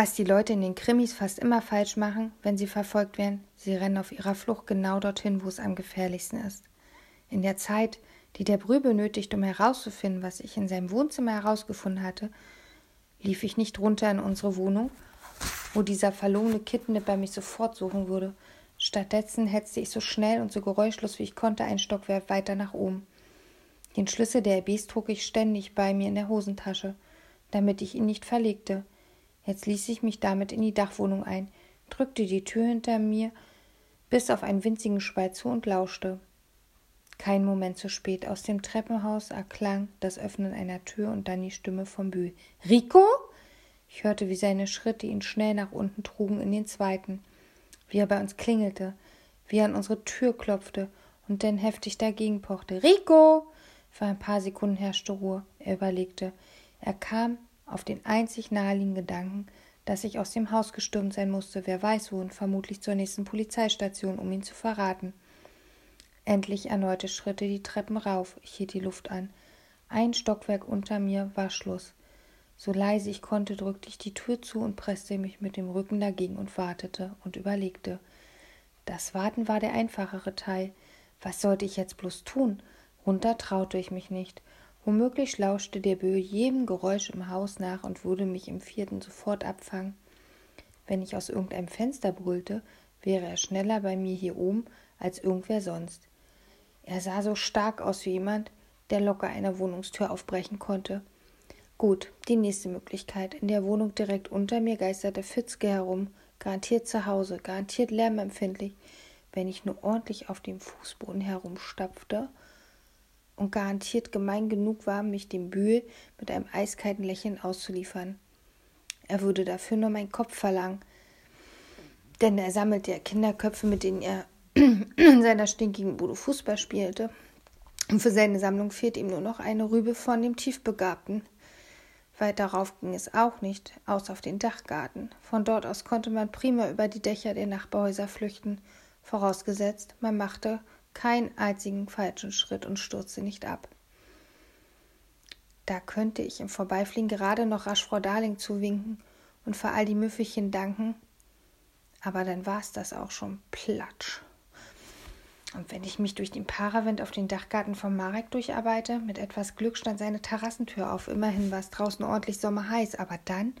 Was die Leute in den Krimis fast immer falsch machen, wenn sie verfolgt werden, sie rennen auf ihrer Flucht genau dorthin, wo es am gefährlichsten ist. In der Zeit, die der Brü benötigt, um herauszufinden, was ich in seinem Wohnzimmer herausgefunden hatte, lief ich nicht runter in unsere Wohnung, wo dieser verlogene Kittenipper mich sofort suchen würde. Stattdessen hetzte ich so schnell und so geräuschlos wie ich konnte ein Stockwerk weiter nach oben. Den Schlüssel der RBs trug ich ständig bei mir in der Hosentasche, damit ich ihn nicht verlegte. Jetzt ließ ich mich damit in die Dachwohnung ein, drückte die Tür hinter mir bis auf einen winzigen Spalt zu und lauschte. Kein Moment zu spät. Aus dem Treppenhaus erklang das Öffnen einer Tür und dann die Stimme vom Bühl. Rico? Ich hörte, wie seine Schritte ihn schnell nach unten trugen in den zweiten, wie er bei uns klingelte, wie er an unsere Tür klopfte und dann heftig dagegen pochte. Rico! Für ein paar Sekunden herrschte Ruhe. Er überlegte. Er kam auf den einzig naheliegenden Gedanken, dass ich aus dem Haus gestürmt sein musste, wer weiß wo, und vermutlich zur nächsten Polizeistation, um ihn zu verraten. Endlich erneute Schritte die Treppen rauf. Ich hielt die Luft an. Ein Stockwerk unter mir war Schluss. So leise ich konnte, drückte ich die Tür zu und presste mich mit dem Rücken dagegen und wartete und überlegte. Das Warten war der einfachere Teil. Was sollte ich jetzt bloß tun? Runter traute ich mich nicht. Womöglich lauschte der Böe jedem Geräusch im Haus nach und würde mich im vierten sofort abfangen. Wenn ich aus irgendeinem Fenster brüllte, wäre er schneller bei mir hier oben als irgendwer sonst. Er sah so stark aus wie jemand, der locker eine Wohnungstür aufbrechen konnte. Gut, die nächste Möglichkeit. In der Wohnung direkt unter mir geisterte Fitzke herum, garantiert zu Hause, garantiert lärmempfindlich, wenn ich nur ordentlich auf dem Fußboden herumstapfte und garantiert gemein genug war, mich dem Bühl mit einem eiskalten Lächeln auszuliefern. Er würde dafür nur meinen Kopf verlangen, denn er sammelte ja Kinderköpfe, mit denen er in seiner stinkigen Bude Fußball spielte. Und für seine Sammlung fehlt ihm nur noch eine Rübe von dem Tiefbegabten. Weit darauf ging es auch nicht, außer auf den Dachgarten. Von dort aus konnte man prima über die Dächer der Nachbarhäuser flüchten, vorausgesetzt, man machte keinen einzigen falschen Schritt und stürzte nicht ab. Da könnte ich im Vorbeifliegen gerade noch rasch Frau Darling zuwinken und für all die Müffelchen danken, aber dann war es das auch schon platsch. Und wenn ich mich durch den Paravent auf den Dachgarten vom Marek durcharbeite, mit etwas Glück stand seine Terrassentür auf. Immerhin war es draußen ordentlich sommerheiß, aber dann,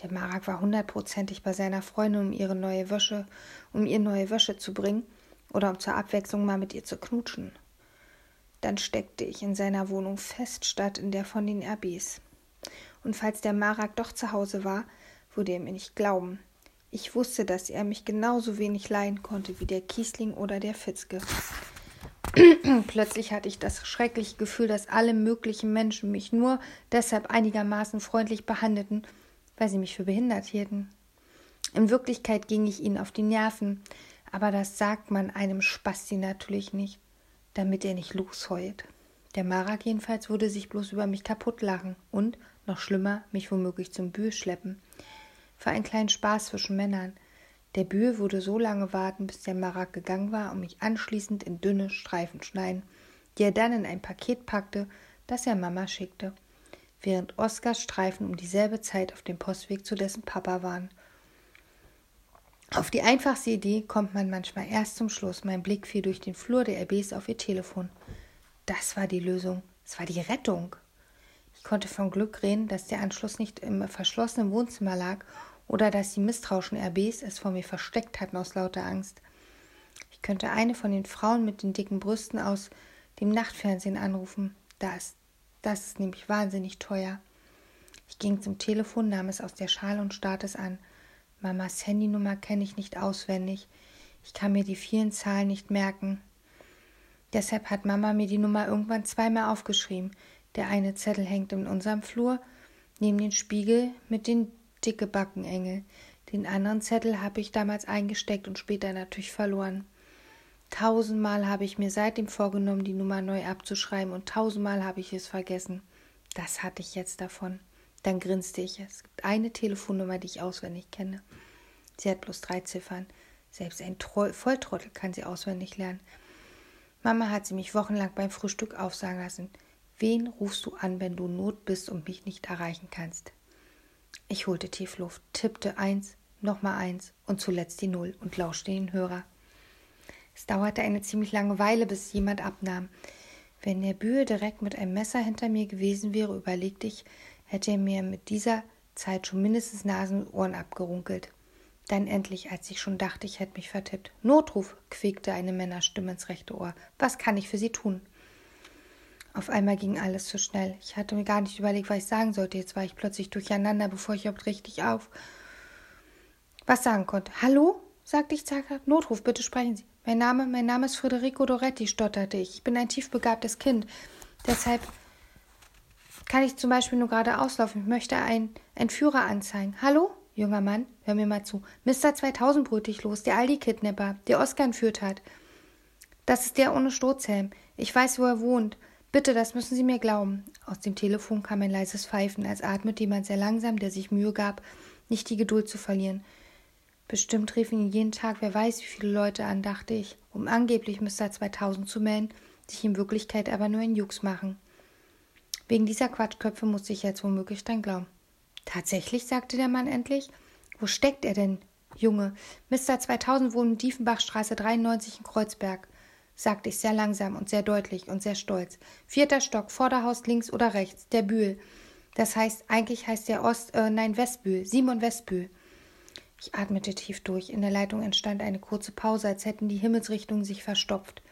der Marek war hundertprozentig bei seiner Freundin, um ihre neue Wäsche, um ihr neue Wäsche zu bringen oder um zur Abwechslung mal mit ihr zu knutschen. Dann steckte ich in seiner Wohnung fest statt in der von den RBs. Und falls der Marak doch zu Hause war, würde er mir nicht glauben. Ich wusste, dass er mich genauso wenig leiden konnte wie der Kiesling oder der Fitzke. Plötzlich hatte ich das schreckliche Gefühl, dass alle möglichen Menschen mich nur deshalb einigermaßen freundlich behandelten, weil sie mich für behindert hielten. In Wirklichkeit ging ich ihnen auf die Nerven, aber das sagt man einem Spasti natürlich nicht, damit er nicht losheult. Der Marak jedenfalls würde sich bloß über mich kaputt lachen und, noch schlimmer, mich womöglich zum Bühl schleppen. Für einen kleinen Spaß zwischen Männern. Der Bühl würde so lange warten, bis der Marak gegangen war und mich anschließend in dünne Streifen schneiden, die er dann in ein Paket packte, das er Mama schickte, während Oskars Streifen um dieselbe Zeit auf dem Postweg zu dessen Papa waren. Auf die einfachste Idee kommt man manchmal erst zum Schluss. Mein Blick fiel durch den Flur der RBs auf ihr Telefon. Das war die Lösung. Es war die Rettung. Ich konnte von Glück reden, dass der Anschluss nicht im verschlossenen Wohnzimmer lag oder dass die misstrauischen RBs es vor mir versteckt hatten aus lauter Angst. Ich könnte eine von den Frauen mit den dicken Brüsten aus dem Nachtfernsehen anrufen. Das, das ist nämlich wahnsinnig teuer. Ich ging zum Telefon, nahm es aus der Schale und starrte es an. Mamas Handynummer kenne ich nicht auswendig. Ich kann mir die vielen Zahlen nicht merken. Deshalb hat Mama mir die Nummer irgendwann zweimal aufgeschrieben. Der eine Zettel hängt in unserem Flur, neben den Spiegel mit den dicke Backenengel. Den anderen Zettel habe ich damals eingesteckt und später natürlich verloren. Tausendmal habe ich mir seitdem vorgenommen, die Nummer neu abzuschreiben und tausendmal habe ich es vergessen. Das hatte ich jetzt davon. Dann grinste ich. Es gibt eine Telefonnummer, die ich auswendig kenne. Sie hat bloß drei Ziffern. Selbst ein Troll Volltrottel kann sie auswendig lernen. Mama hat sie mich wochenlang beim Frühstück aufsagen lassen. Wen rufst du an, wenn du Not bist und mich nicht erreichen kannst? Ich holte tief Luft, tippte eins, nochmal eins und zuletzt die Null und lauschte den Hörer. Es dauerte eine ziemlich lange Weile, bis jemand abnahm. Wenn der Bühe direkt mit einem Messer hinter mir gewesen wäre, überlegte ich, hätte er mir mit dieser Zeit schon mindestens Nasen und Ohren abgerunkelt. Dann endlich, als ich schon dachte, ich hätte mich vertippt. Notruf, quiekte eine Männerstimme ins rechte Ohr. Was kann ich für Sie tun? Auf einmal ging alles zu schnell. Ich hatte mir gar nicht überlegt, was ich sagen sollte. Jetzt war ich plötzlich durcheinander, bevor ich überhaupt richtig auf was sagen konnte. Hallo? sagte ich zaghaft. Notruf, bitte sprechen Sie. Mein Name, mein Name ist Federico Doretti, stotterte ich. Ich bin ein tiefbegabtes Kind. Deshalb kann ich zum Beispiel nur gerade auslaufen. Ich möchte einen Entführer anzeigen. Hallo? Junger Mann, hör mir mal zu. Mr. 2000 brüllte ich los, der Aldi-Kidnapper, der Oscar entführt hat. Das ist der ohne Sturzhelm. Ich weiß, wo er wohnt. Bitte, das müssen Sie mir glauben. Aus dem Telefon kam ein leises Pfeifen, als atmete jemand sehr langsam, der sich Mühe gab, nicht die Geduld zu verlieren. Bestimmt riefen ihn jeden Tag wer weiß wie viele Leute an, dachte ich, um angeblich Mr. 2000 zu melden, sich in Wirklichkeit aber nur in Jux machen. Wegen dieser Quatschköpfe musste ich jetzt womöglich dran glauben. Tatsächlich, sagte der Mann endlich. Wo steckt er denn, Junge? Mr. 2000 wohnt in Diefenbachstraße 93 in Kreuzberg, sagte ich sehr langsam und sehr deutlich und sehr stolz. Vierter Stock, Vorderhaus links oder rechts, der Bühl. Das heißt, eigentlich heißt der Ost, äh, nein, Westbühl, Simon Westbühl. Ich atmete tief durch. In der Leitung entstand eine kurze Pause, als hätten die Himmelsrichtungen sich verstopft.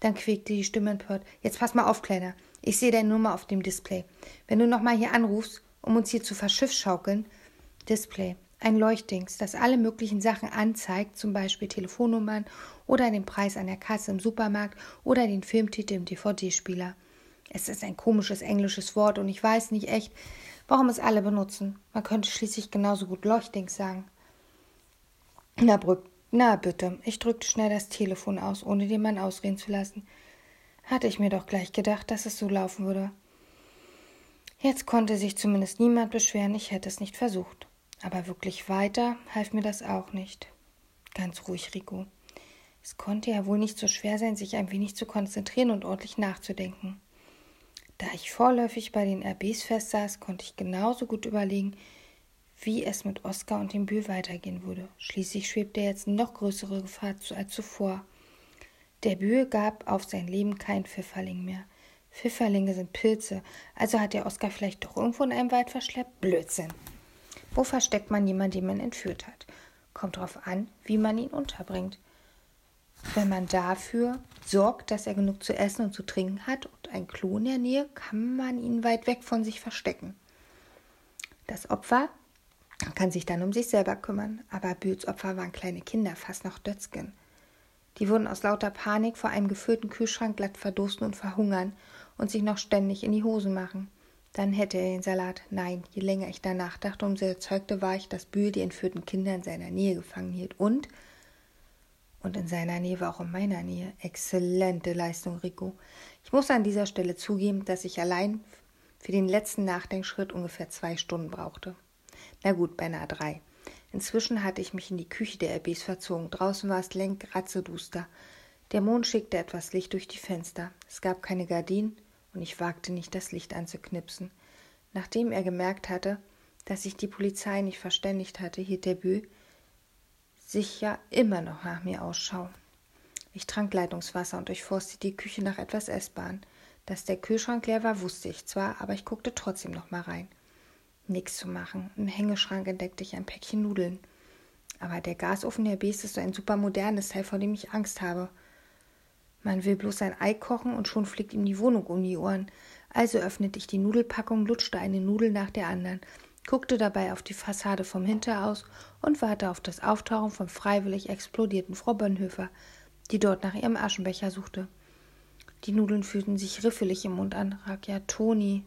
Dann quäkte die Stimme empört. Jetzt pass mal auf, Kleiner. Ich sehe deine Nummer auf dem Display. Wenn du nochmal hier anrufst, um uns hier zu verschiffschaukeln. Display. Ein Leuchtdings, das alle möglichen Sachen anzeigt, zum Beispiel Telefonnummern oder den Preis an der Kasse im Supermarkt oder den Filmtitel im DVD-Spieler. Es ist ein komisches englisches Wort und ich weiß nicht echt, warum es alle benutzen. Man könnte schließlich genauso gut Leuchtdings sagen. Na, Brück, na bitte. Ich drückte schnell das Telefon aus, ohne den Mann ausreden zu lassen. Hatte ich mir doch gleich gedacht, dass es so laufen würde. Jetzt konnte sich zumindest niemand beschweren, ich hätte es nicht versucht. Aber wirklich weiter half mir das auch nicht. Ganz ruhig, Rico. Es konnte ja wohl nicht so schwer sein, sich ein wenig zu konzentrieren und ordentlich nachzudenken. Da ich vorläufig bei den RBs festsaß, konnte ich genauso gut überlegen, wie es mit Oskar und dem Bühl weitergehen würde. Schließlich schwebte jetzt noch größere Gefahr als zuvor. Der Bühl gab auf sein Leben kein Pfifferling mehr. Pfifferlinge sind Pilze, also hat der Oskar vielleicht doch irgendwo in einem Wald verschleppt? Blödsinn. Wo versteckt man jemanden, den man entführt hat? Kommt darauf an, wie man ihn unterbringt. Wenn man dafür sorgt, dass er genug zu essen und zu trinken hat und ein Klo in der Nähe, kann man ihn weit weg von sich verstecken. Das Opfer kann sich dann um sich selber kümmern, aber Bühls Opfer waren kleine Kinder, fast noch Dötzgen. Die würden aus lauter Panik vor einem gefüllten Kühlschrank glatt verdursten und verhungern und sich noch ständig in die Hosen machen. Dann hätte er den Salat. Nein, je länger ich danach dachte, umso erzeugter war ich, dass Bühl die entführten Kinder in seiner Nähe gefangen hielt. Und, und in seiner Nähe war auch in meiner Nähe. Exzellente Leistung, Rico. Ich muss an dieser Stelle zugeben, dass ich allein für den letzten Nachdenkschritt ungefähr zwei Stunden brauchte. Na gut, beinahe drei. Inzwischen hatte ich mich in die Küche der RBs verzogen. Draußen war es lenk, ratzeduster. Der Mond schickte etwas Licht durch die Fenster. Es gab keine Gardinen und ich wagte nicht, das Licht anzuknipsen. Nachdem er gemerkt hatte, dass sich die Polizei nicht verständigt hatte, hielt der sich ja immer noch nach mir Ausschau. Ich trank Leitungswasser und durchforstete die Küche nach etwas Essbaren. Dass der Kühlschrank leer war, wusste ich zwar, aber ich guckte trotzdem noch mal rein. Nix zu machen. Im Hängeschrank entdeckte ich ein Päckchen Nudeln. Aber der Gasofen der Beast ist so ein super modernes Teil, vor dem ich Angst habe. Man will bloß ein Ei kochen und schon fliegt ihm die Wohnung um die Ohren. Also öffnete ich die Nudelpackung, lutschte eine Nudel nach der anderen, guckte dabei auf die Fassade vom Hinteraus und warte auf das Auftauchen vom freiwillig explodierten Frau Bönnhöfer, die dort nach ihrem Aschenbecher suchte. Die Nudeln fühlten sich riffelig im Mund an. Rakia Toni,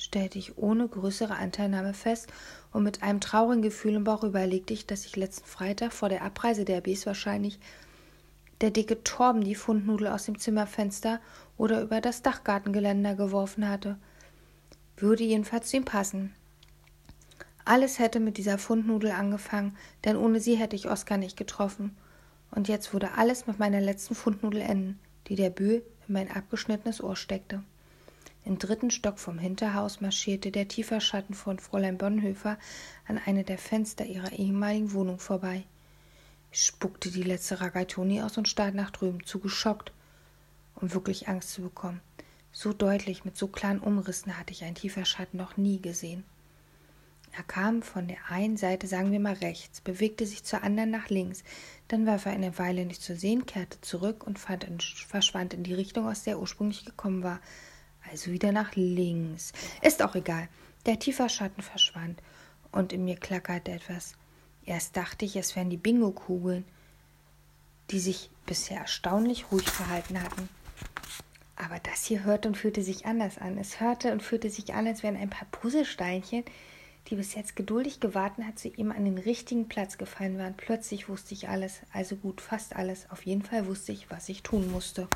stellte ich ohne größere Anteilnahme fest und mit einem traurigen Gefühl im Bauch überlegte ich, dass ich letzten Freitag vor der Abreise der Bs wahrscheinlich der dicke Torben die Fundnudel aus dem Zimmerfenster oder über das Dachgartengeländer geworfen hatte. Würde jedenfalls zu ihm passen. Alles hätte mit dieser Fundnudel angefangen, denn ohne sie hätte ich Oskar nicht getroffen. Und jetzt würde alles mit meiner letzten Fundnudel enden, die der Bö in mein abgeschnittenes Ohr steckte. Im dritten Stock vom Hinterhaus marschierte der tiefe Schatten von Fräulein Bonhoeffer an eine der Fenster ihrer ehemaligen Wohnung vorbei. Ich spuckte die letzte Ragaitoni aus und starrte nach drüben, zu geschockt, um wirklich Angst zu bekommen. So deutlich, mit so klaren Umrissen hatte ich einen tiefer Schatten noch nie gesehen. Er kam von der einen Seite, sagen wir mal rechts, bewegte sich zur anderen nach links, dann war er eine Weile nicht zu sehen, kehrte zurück und in, verschwand in die Richtung, aus der er ursprünglich gekommen war. Also wieder nach links. Ist auch egal. Der tiefer Schatten verschwand und in mir klackerte etwas. Erst dachte ich, es wären die Bingo-Kugeln, die sich bisher erstaunlich ruhig verhalten hatten. Aber das hier hörte und fühlte sich anders an. Es hörte und fühlte sich an, als wären ein paar Puzzlesteinchen, die bis jetzt geduldig gewartet hat, zu ihm an den richtigen Platz gefallen waren. Plötzlich wusste ich alles, also gut, fast alles. Auf jeden Fall wusste ich, was ich tun musste.